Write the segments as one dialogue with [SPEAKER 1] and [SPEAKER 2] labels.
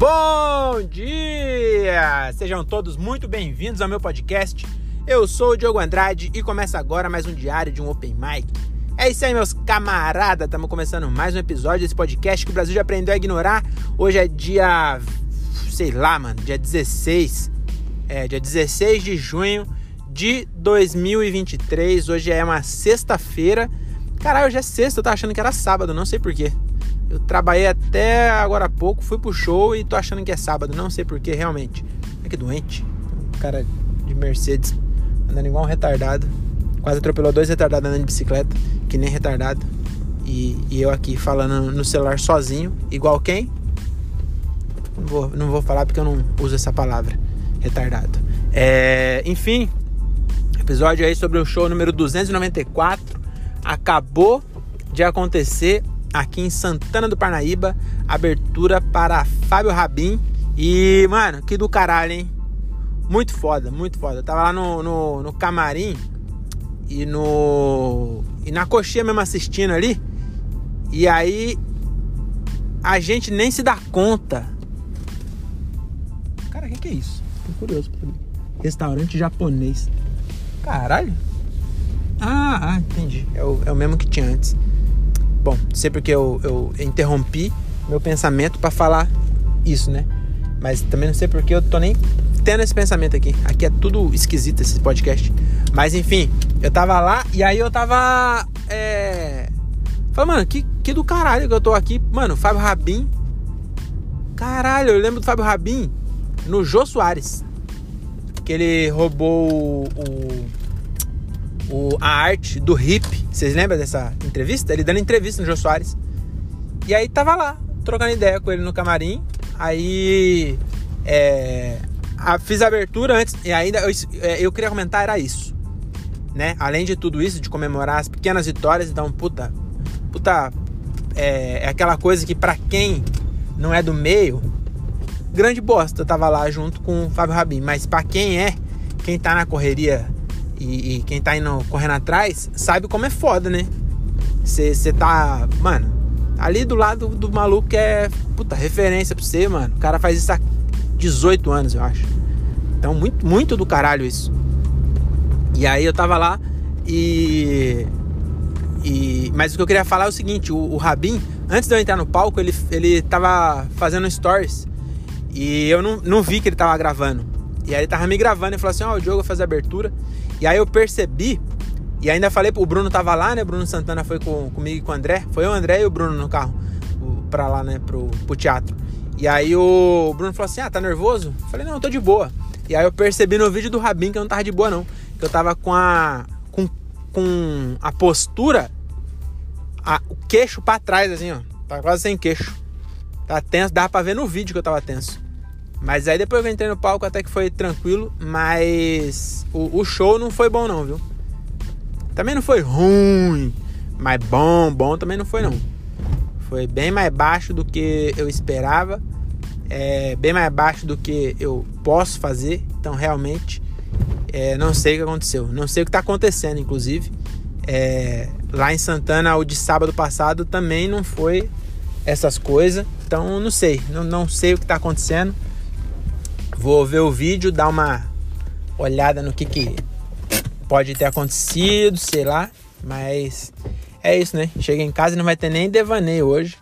[SPEAKER 1] Bom dia! Sejam todos muito bem-vindos ao meu podcast. Eu sou o Diogo Andrade e começa agora mais um diário de um Open Mic. É isso aí, meus camaradas. Estamos começando mais um episódio desse podcast que o Brasil já aprendeu a ignorar. Hoje é dia. sei lá, mano, dia 16. É, dia 16 de junho de 2023. Hoje é uma sexta-feira. Caralho, hoje é sexta, eu tava achando que era sábado, não sei porquê. Eu trabalhei até agora há pouco, fui pro show e tô achando que é sábado. Não sei porquê, realmente. É que doente. Um cara de Mercedes andando igual um retardado. Quase atropelou dois retardados andando de bicicleta, que nem retardado. E, e eu aqui falando no celular sozinho, igual quem? Não vou, não vou falar porque eu não uso essa palavra, retardado. É, enfim, episódio aí sobre o show número 294. Acabou de acontecer aqui em Santana do Parnaíba. Abertura para Fábio Rabin. E, mano, que do caralho, hein? Muito foda, muito foda. Eu tava lá no, no, no, camarim e no. E na coxinha mesmo assistindo ali. E aí. A gente nem se dá conta. Cara, o que, que é isso? Tô curioso pra saber. Restaurante japonês. Caralho. Ah, ah entendi. É o, é o mesmo que tinha antes. Bom, sei porque eu, eu interrompi meu pensamento para falar isso, né? Mas também não sei porque eu tô nem tendo esse pensamento aqui. Aqui é tudo esquisito esse podcast. Mas enfim, eu tava lá e aí eu tava. É. Falei, mano, que, que do caralho que eu tô aqui. Mano, Fábio Rabin. Caralho, eu lembro do Fábio Rabin no Jô Soares. Que ele roubou o o, a arte do hip. Vocês lembram dessa entrevista? Ele dando entrevista no Jô Soares. E aí tava lá, trocando ideia com ele no camarim. Aí é, a, fiz a abertura antes. E ainda eu, é, eu, queria comentar, era isso. Né? Além de tudo isso, de comemorar as pequenas vitórias. Então, puta. Puta. É, é aquela coisa que para quem não é do meio, grande bosta. Eu tava lá junto com o Fábio Rabin. Mas para quem é, quem tá na correria e, e quem tá indo correndo atrás sabe como é foda, né? Você tá, mano, ali do lado do, maluco que é, puta, referência pra você, mano. O cara faz isso há 18 anos, eu acho. Então, muito, muito do caralho isso. E aí eu tava lá e. e mas o que eu queria falar é o seguinte: o, o Rabin, antes de eu entrar no palco, ele, ele tava fazendo stories. E eu não, não vi que ele tava gravando. E aí ele tava me gravando e falou assim: Ó, oh, o Diogo vai fazer abertura. E aí eu percebi, e ainda falei, o Bruno tava lá, né? Bruno Santana foi com, comigo e com o André. Foi o André e o Bruno no carro, pra lá, né? Pro, pro teatro. E aí o Bruno falou assim: Ah, tá nervoso? Eu falei, não, tô de boa. E aí eu percebi no vídeo do Rabin que eu não tava de boa, não. Que eu tava com a. com, com a postura. A, o queixo pra trás, assim, ó. Tava quase sem queixo. Tava tenso, dava pra ver no vídeo que eu tava tenso. Mas aí depois que eu entrei no palco até que foi tranquilo, mas o, o, show não foi bom não, viu? Também não foi ruim, mas bom, bom também não foi não. Foi bem mais baixo do que eu esperava, é, bem mais baixo do que eu posso fazer, então realmente é, não sei o que aconteceu, não sei o que está acontecendo, inclusive. É, lá em Santana, o de sábado passado também não foi essas coisas, então não sei, não, não sei o que está acontecendo. Vou ver o vídeo, dar uma olhada no que, que pode ter acontecido, sei lá. Mas é isso, né? Cheguei em casa e não vai ter nem devaneio hoje.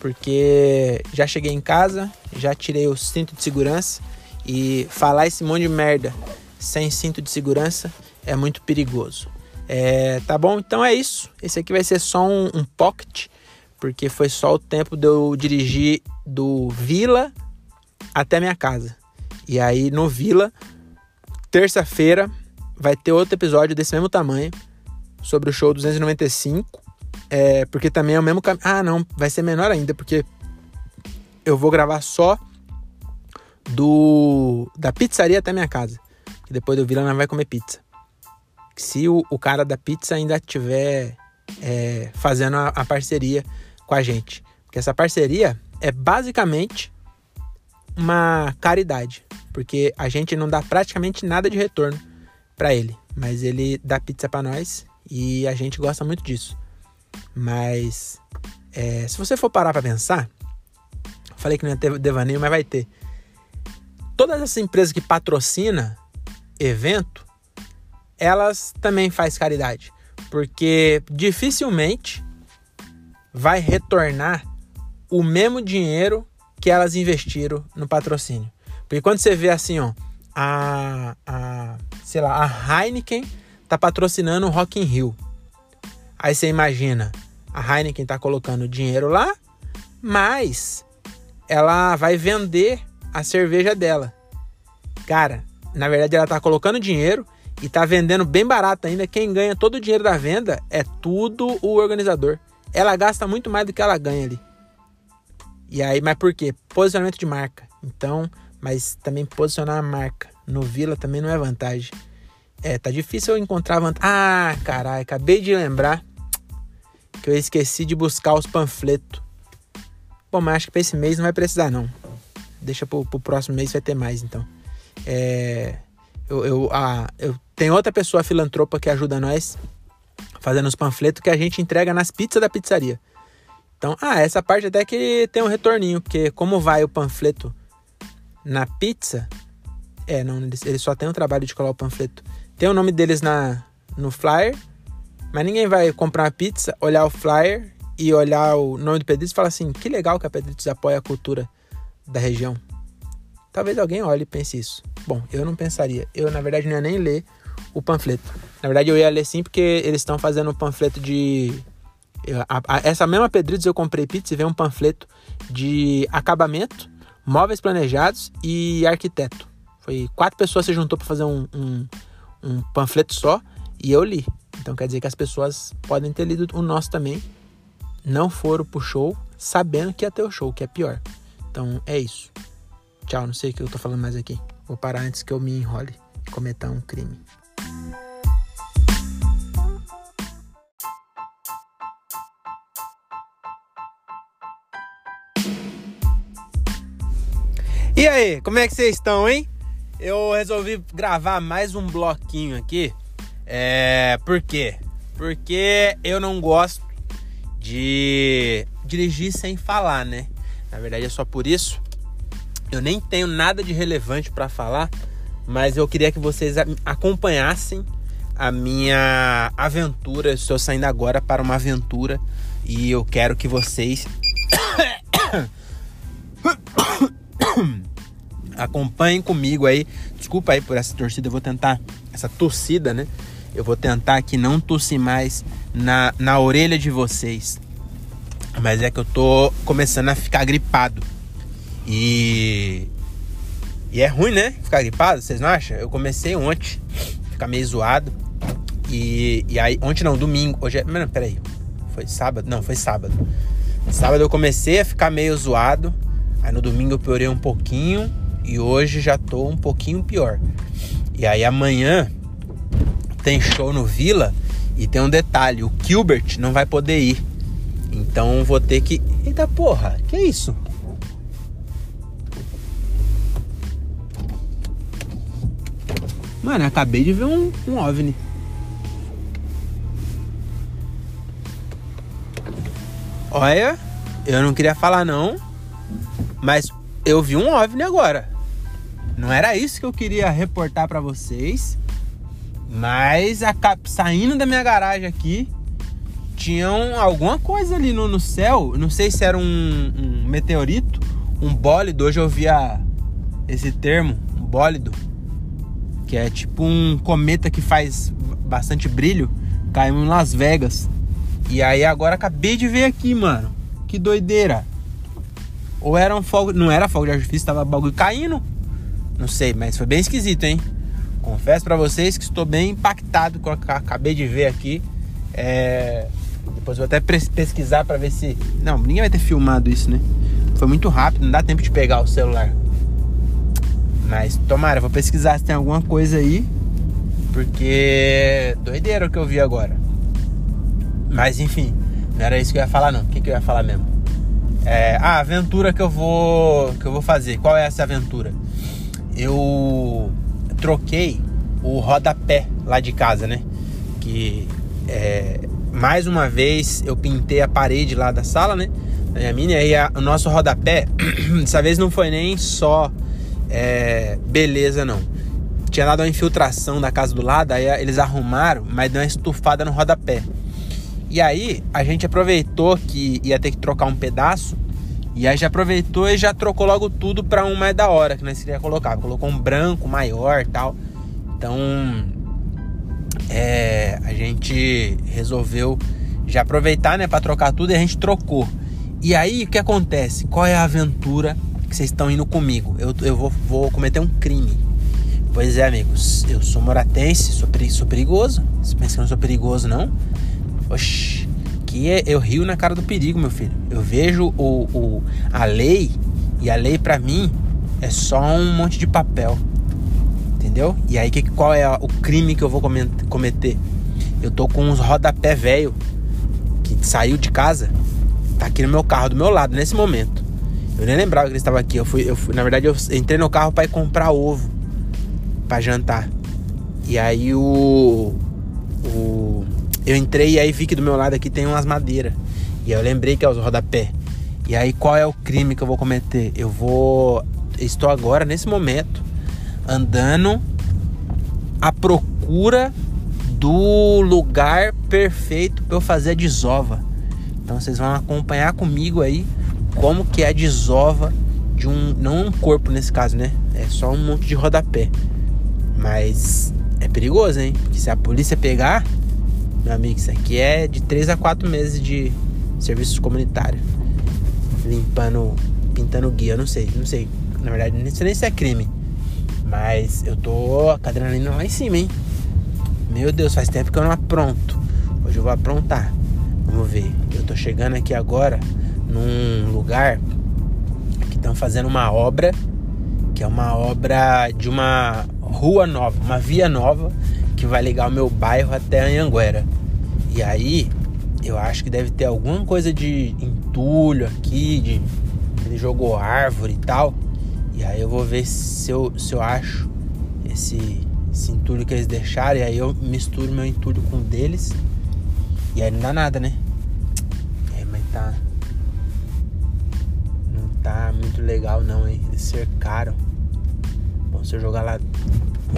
[SPEAKER 1] Porque já cheguei em casa, já tirei o cinto de segurança. E falar esse monte de merda sem cinto de segurança é muito perigoso. É, tá bom? Então é isso. Esse aqui vai ser só um, um pocket. Porque foi só o tempo de eu dirigir do Vila até minha casa. E aí no Vila, terça-feira, vai ter outro episódio desse mesmo tamanho sobre o show 295. É, porque também é o mesmo caminho. Ah, não, vai ser menor ainda, porque eu vou gravar só do da pizzaria até minha casa. Que depois do Vila não vai comer pizza. Se o, o cara da pizza ainda estiver é, fazendo a, a parceria com a gente. Porque essa parceria é basicamente uma caridade, porque a gente não dá praticamente nada de retorno para ele, mas ele dá pizza para nós e a gente gosta muito disso. Mas é, se você for parar para pensar, Falei que não ia ter devaneio, mas vai ter. Todas essas empresas que patrocina evento, elas também faz caridade, porque dificilmente vai retornar o mesmo dinheiro que elas investiram no patrocínio. Porque quando você vê assim, ó, a, a sei lá, a Heineken tá patrocinando o Rock in Rio. Aí você imagina, a Heineken tá colocando dinheiro lá, mas ela vai vender a cerveja dela. Cara, na verdade ela tá colocando dinheiro e tá vendendo bem barato ainda. Quem ganha todo o dinheiro da venda é tudo o organizador. Ela gasta muito mais do que ela ganha ali. E aí, mas por quê? Posicionamento de marca. Então, mas também posicionar a marca no Vila também não é vantagem. É, tá difícil eu encontrar vantagem. Ah, caralho, acabei de lembrar que eu esqueci de buscar os panfletos. Bom, mas acho que pra esse mês não vai precisar, não. Deixa pro, pro próximo mês vai ter mais, então. É, eu, eu, ah, eu tenho outra pessoa filantropa que ajuda nós fazendo os panfletos que a gente entrega nas pizzas da pizzaria. Então, ah, essa parte até que tem um retorninho, porque como vai o panfleto na pizza, é, não, eles, só tem o trabalho de colar o panfleto. Tem o nome deles na, no flyer, mas ninguém vai comprar uma pizza, olhar o flyer e olhar o nome do Pedritos e falar assim: que legal que a Pedritos apoia a cultura da região. Talvez alguém olhe e pense isso. Bom, eu não pensaria. Eu, na verdade, não ia nem ler o panfleto. Na verdade, eu ia ler sim porque eles estão fazendo um panfleto de. Essa mesma Pedritos eu comprei pizza e veio um panfleto de acabamento, móveis planejados e arquiteto. Foi quatro pessoas se juntou para fazer um, um, um panfleto só e eu li. Então quer dizer que as pessoas podem ter lido o nosso também, não foram pro show sabendo que ia ter o show, que é pior. Então é isso. Tchau, não sei o que eu tô falando mais aqui. Vou parar antes que eu me enrole e cometer um crime. E aí, como é que vocês estão, hein? eu resolvi gravar mais um bloquinho aqui. É, por quê? Porque eu não gosto de dirigir sem falar, né? Na verdade é só por isso. Eu nem tenho nada de relevante para falar, mas eu queria que vocês acompanhassem a minha aventura. Estou saindo agora para uma aventura e eu quero que vocês Acompanhem comigo aí. Desculpa aí por essa torcida, eu vou tentar. Essa torcida, né? Eu vou tentar aqui não tossir mais na, na orelha de vocês. Mas é que eu tô começando a ficar gripado. E. E é ruim, né? Ficar gripado, vocês não acham? Eu comecei ontem, ficar meio zoado. E, e aí, ontem não, domingo. Hoje é. Não, peraí. Foi sábado? Não, foi sábado. Sábado eu comecei a ficar meio zoado. Aí no domingo eu piorei um pouquinho e hoje já tô um pouquinho pior. E aí amanhã tem show no Vila e tem um detalhe, o Gilbert não vai poder ir. Então vou ter que. Eita porra, que isso? Mano, acabei de ver um, um OVNI. Olha, eu não queria falar não, mas eu vi um OVNI agora. Não era isso que eu queria reportar para vocês. Mas a, saindo da minha garagem aqui, tinham alguma coisa ali no, no céu. Não sei se era um, um meteorito, um bólido. Hoje eu via esse termo, um bólido. Que é tipo um cometa que faz bastante brilho. Caiu em Las Vegas. E aí agora acabei de ver aqui, mano. Que doideira. Ou era um fogo. Não era fogo de artifício, tava bagulho caindo. Não sei, mas foi bem esquisito, hein? Confesso para vocês que estou bem impactado com o que acabei de ver aqui. É... Depois vou até pesquisar para ver se. Não, ninguém vai ter filmado isso, né? Foi muito rápido, não dá tempo de pegar o celular. Mas tomara, vou pesquisar se tem alguma coisa aí. Porque doideira o que eu vi agora. Mas enfim, não era isso que eu ia falar não. O que, que eu ia falar mesmo? É, a aventura que eu vou que eu vou fazer. Qual é essa aventura? Eu troquei o rodapé lá de casa, né? Que é, mais uma vez eu pintei a parede lá da sala, né? na minha mini. Aí a, o nosso rodapé, dessa vez não foi nem só é, beleza, não. Tinha dado uma infiltração da casa do lado, aí eles arrumaram, mas deu uma estufada no rodapé. E aí a gente aproveitou que ia ter que trocar um pedaço. E aí já aproveitou e já trocou logo tudo para um mais da hora que nós queria colocar. Colocou um branco maior tal. Então é, a gente resolveu já aproveitar né, para trocar tudo e a gente trocou. E aí o que acontece? Qual é a aventura que vocês estão indo comigo? Eu, eu vou, vou cometer um crime. Pois é, amigos, eu sou moratense, sou, sou perigoso. Você pensa que eu não sou perigoso, não? Oxi, que é, eu rio na cara do perigo, meu filho. Eu vejo o, o, a lei e a lei para mim é só um monte de papel. Entendeu? E aí que, qual é o crime que eu vou cometer? Eu tô com uns rodapé velho que saiu de casa, tá aqui no meu carro do meu lado nesse momento. Eu nem lembrava que ele estava aqui. Eu fui, eu fui, na verdade eu entrei no carro para ir comprar ovo para jantar. E aí o o eu entrei e aí vi que do meu lado aqui tem umas madeiras. E aí eu lembrei que é os rodapé. E aí qual é o crime que eu vou cometer? Eu vou. Estou agora, nesse momento, andando à procura do lugar perfeito para eu fazer a desova. Então vocês vão acompanhar comigo aí como que é a desova de um. Não um corpo nesse caso, né? É só um monte de rodapé. Mas é perigoso, hein? Porque se a polícia pegar, meu amigo, isso aqui é de 3 a 4 meses de serviços comunitários. Limpando, pintando guia, não sei, não sei. Na verdade, não sei nem se é crime. Mas eu tô a adrenalina lá em cima, hein? Meu Deus, faz tempo que eu não apronto. Hoje eu vou aprontar. Vamos ver. Eu tô chegando aqui agora num lugar que estão fazendo uma obra, que é uma obra de uma rua nova, uma via nova que vai ligar o meu bairro até Anhanguera. E aí, eu acho que deve ter alguma coisa de entulho aqui, de ele jogou árvore e tal. E aí eu vou ver se eu, se eu acho esse, esse entulho que eles deixaram. E aí eu misturo meu entulho com o deles. E aí não dá nada, né? É, mas tá. Não tá muito legal não, hein? Eles cercaram. Bom, se eu jogar lá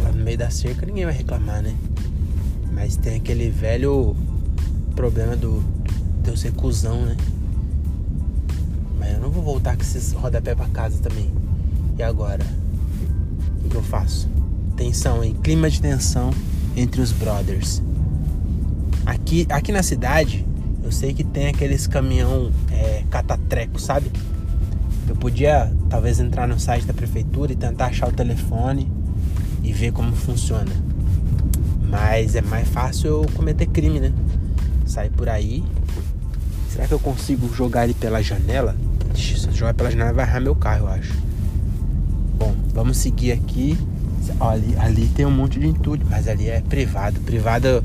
[SPEAKER 1] lá no meio da cerca ninguém vai reclamar, né? Mas tem aquele velho problema do de eu ser cuzão, né? Mas eu não vou voltar com esses rodapé pra casa também. E agora? O que eu faço? Tensão, hein? Clima de tensão entre os brothers. Aqui, aqui na cidade, eu sei que tem aqueles caminhão é, catatreco, sabe? Eu podia talvez entrar no site da prefeitura e tentar achar o telefone e ver como funciona. Mas é mais fácil eu cometer crime, né? Sair por aí. Será que eu consigo jogar ele pela janela? Se jogar pela janela vai errar meu carro, eu acho. Bom, vamos seguir aqui. ali, ali tem um monte de entulho, mas ali é privado. Privado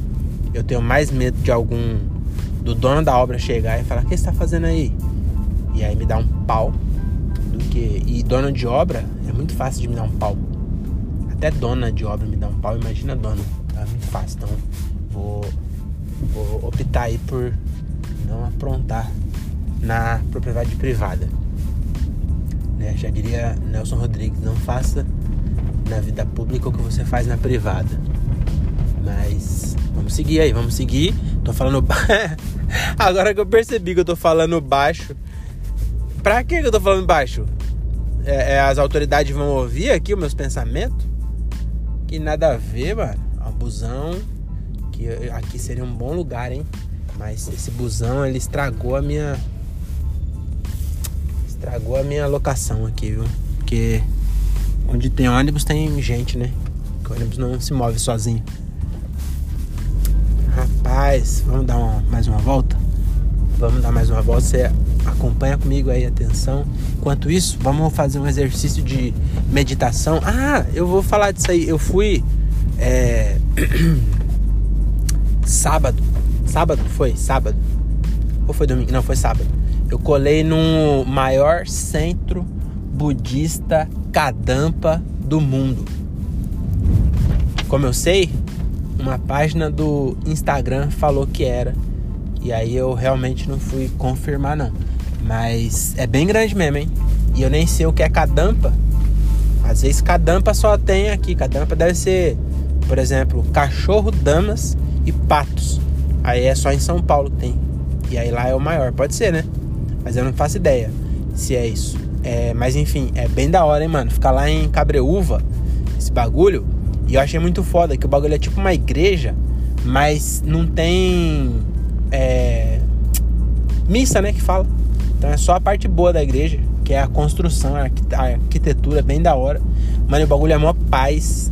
[SPEAKER 1] eu tenho mais medo de algum do dono da obra chegar e falar: "O que você está fazendo aí?" E aí me dá um pau do que e dono de obra é muito fácil de me dar um pau até dona de obra me dá um pau, imagina dona. É muito fácil. Então vou, vou optar aí por não aprontar na propriedade privada. Né? Já diria Nelson Rodrigues, não faça na vida pública o que você faz na privada. Mas vamos seguir aí, vamos seguir. Tô falando Agora que eu percebi que eu tô falando baixo. Pra que eu tô falando baixo? É, é, as autoridades vão ouvir aqui os meus pensamentos? Que nada a ver, mano. Um busão. Que aqui seria um bom lugar, hein? Mas esse busão ele estragou a minha. Estragou a minha locação aqui, viu? Porque onde tem ônibus tem gente, né? Porque o ônibus não se move sozinho. Rapaz, vamos dar uma, mais uma volta? Vamos dar mais uma volta. Você acompanha comigo aí, atenção. Enquanto isso, vamos fazer um exercício de meditação. Ah, eu vou falar disso aí. Eu fui. É... sábado. Sábado foi? Sábado. Ou foi domingo? Não, foi sábado. Eu colei no maior centro budista Kadampa do mundo. Como eu sei, uma página do Instagram falou que era. E aí eu realmente não fui confirmar não. Mas é bem grande mesmo, hein? E eu nem sei o que é cadampa. Às vezes cadampa só tem aqui. Cadampa deve ser, por exemplo, cachorro, damas e patos. Aí é só em São Paulo que tem. E aí lá é o maior. Pode ser, né? Mas eu não faço ideia se é isso. É, mas enfim, é bem da hora, hein, mano? Ficar lá em Cabreúva, esse bagulho. E eu achei muito foda que o bagulho é tipo uma igreja, mas não tem. É, missa, né? Que fala. Então é só a parte boa da igreja, que é a construção, a arquitetura, bem da hora. Mano, o bagulho é mó paz,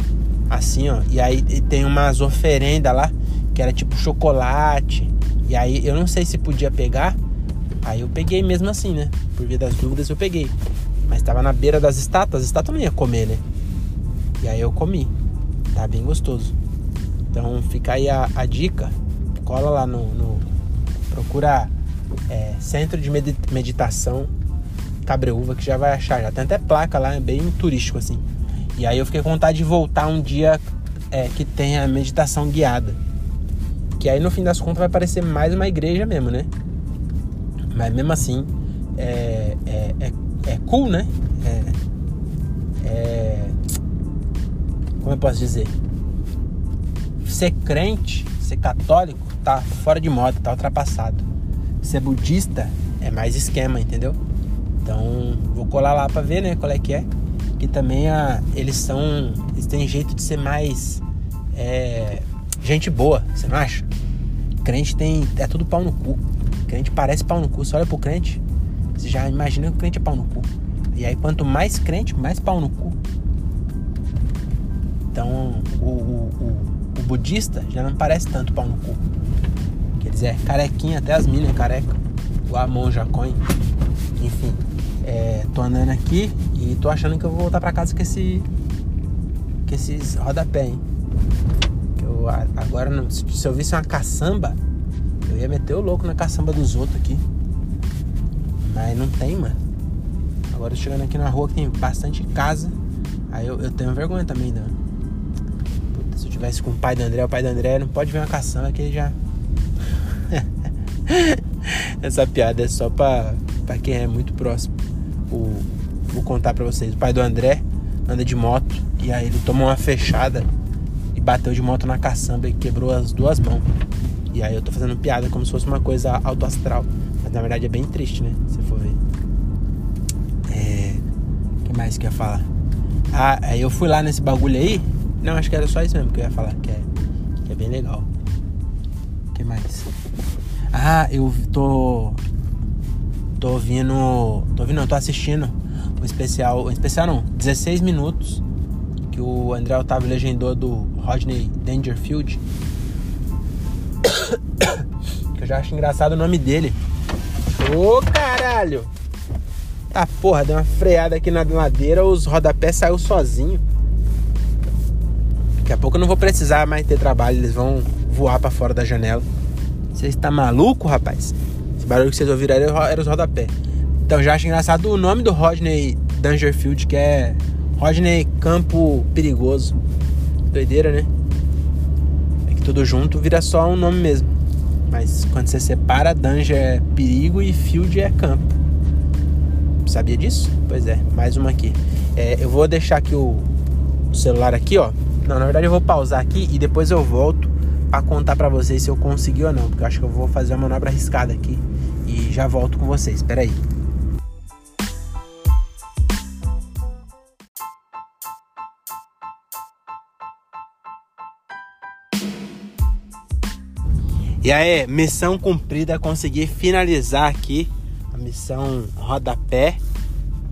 [SPEAKER 1] assim, ó. E aí tem umas oferendas lá, que era tipo chocolate. E aí eu não sei se podia pegar. Aí eu peguei mesmo assim, né? Por via das dúvidas eu peguei. Mas tava na beira das estátuas, as estátuas não ia comer, né? E aí eu comi. Tá bem gostoso. Então fica aí a, a dica. Cola lá no. no procura é, Centro de Meditação Cabreúva, que já vai achar. Já tem até placa lá, é bem turístico assim. E aí eu fiquei com vontade de voltar um dia é, que tenha meditação guiada. Que aí no fim das contas vai parecer mais uma igreja mesmo, né? Mas mesmo assim é, é, é, é cool, né? É, é, como eu posso dizer? Ser crente, ser católico, tá fora de moda, tá ultrapassado ser budista é mais esquema, entendeu? Então vou colar lá pra ver, né, qual é que é. Que também a, eles são. Eles têm jeito de ser mais. É, gente boa, você não acha? Crente tem. É tudo pau no cu. Crente parece pau no cu. Você olha pro crente, você já imagina que o crente é pau no cu. E aí quanto mais crente, mais pau no cu. Então o, o, o, o budista já não parece tanto pau no cu. Quer dizer, carequinha, até as minas careca. O Amon Jacon. Enfim, é, tô andando aqui e tô achando que eu vou voltar pra casa com esse. com esses rodapé, hein? Que eu, agora, não, se eu visse uma caçamba, eu ia meter o louco na caçamba dos outros aqui. Mas não tem, mano. Agora chegando aqui na rua que tem bastante casa. Aí eu, eu tenho vergonha também, né? Tivesse com o pai do André, o pai do André não pode ver uma caçamba que ele já Essa piada é só pra, pra quem é muito próximo. O, vou contar pra vocês. O pai do André anda de moto e aí ele tomou uma fechada e bateu de moto na caçamba e quebrou as duas mãos. E aí eu tô fazendo piada como se fosse uma coisa auto astral. Mas na verdade é bem triste, né? Se for ver. É. O que mais que eu ia falar? Ah, aí eu fui lá nesse bagulho aí. Não, acho que era só isso mesmo que eu ia falar, que é, que é bem legal. O que mais? Ah, eu tô. Tô ouvindo. Tô ouvindo, não, tô assistindo o especial. O especial não, 16 minutos. Que o André Otávio legendou do Rodney Dangerfield. que eu já acho engraçado o nome dele. Ô caralho! Tá porra, deu uma freada aqui na ladeira, os rodapés saiu sozinho. Daqui a pouco eu não vou precisar mais ter trabalho, eles vão voar para fora da janela. Você está maluco, rapaz? Esse barulho que vocês ouviram era os rodapé. Então já acho engraçado o nome do Rodney Dangerfield, que é Rodney Campo Perigoso. Doideira, né? É que tudo junto vira só um nome mesmo. Mas quando você separa, Danger é perigo e Field é campo. Sabia disso? Pois é, mais uma aqui. É, eu vou deixar aqui o celular aqui, ó. Não, na verdade eu vou pausar aqui e depois eu volto para contar para vocês se eu consegui ou não, porque eu acho que eu vou fazer uma manobra arriscada aqui e já volto com vocês. Espera aí. E aí, missão cumprida, consegui finalizar aqui a missão rodapé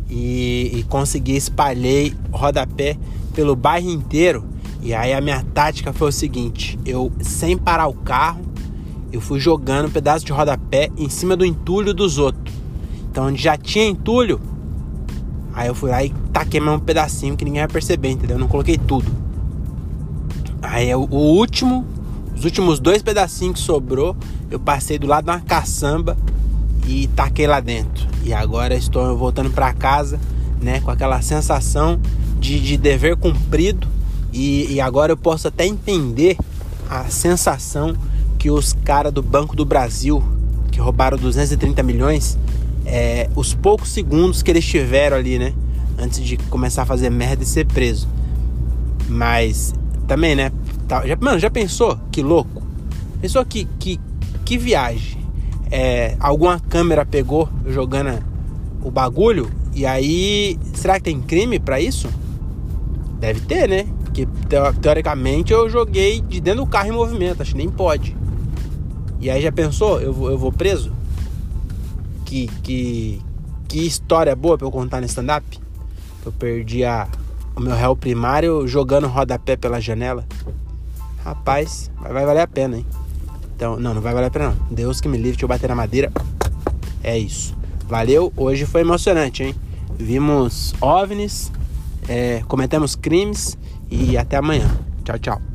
[SPEAKER 1] e, e consegui espalhei rodapé pelo bairro inteiro e aí a minha tática foi o seguinte: eu, sem parar o carro, eu fui jogando um pedaço de rodapé em cima do entulho dos outros. Então, onde já tinha entulho, aí eu fui lá e taquei mais um pedacinho que ninguém vai perceber, entendeu? Eu não coloquei tudo. Aí o último, os últimos dois pedacinhos que sobrou, eu passei do lado de uma caçamba e taquei lá dentro. E agora estou voltando para casa, né, com aquela sensação de, de dever cumprido e, e agora eu posso até entender a sensação que os caras do Banco do Brasil, que roubaram 230 milhões, é, os poucos segundos que eles tiveram ali, né? Antes de começar a fazer merda e ser preso. Mas também, né? Tá, já, mano, já pensou? Que louco. Pensou que, que, que viagem. É, alguma câmera pegou jogando o bagulho e aí. Será que tem crime para isso? Deve ter, né? Porque teoricamente eu joguei de dentro do carro em movimento, acho que nem pode. E aí já pensou? Eu vou, eu vou preso? Que, que, que história boa pra eu contar no stand-up? Eu perdi a, o meu réu primário jogando rodapé pela janela. Rapaz, vai valer a pena, hein? Então, não, não vai valer a pena não. Deus que me livre, deixa eu bater na madeira. É isso. Valeu, hoje foi emocionante, hein? Vimos OVNIs, é, cometemos crimes e até amanhã. Tchau, tchau.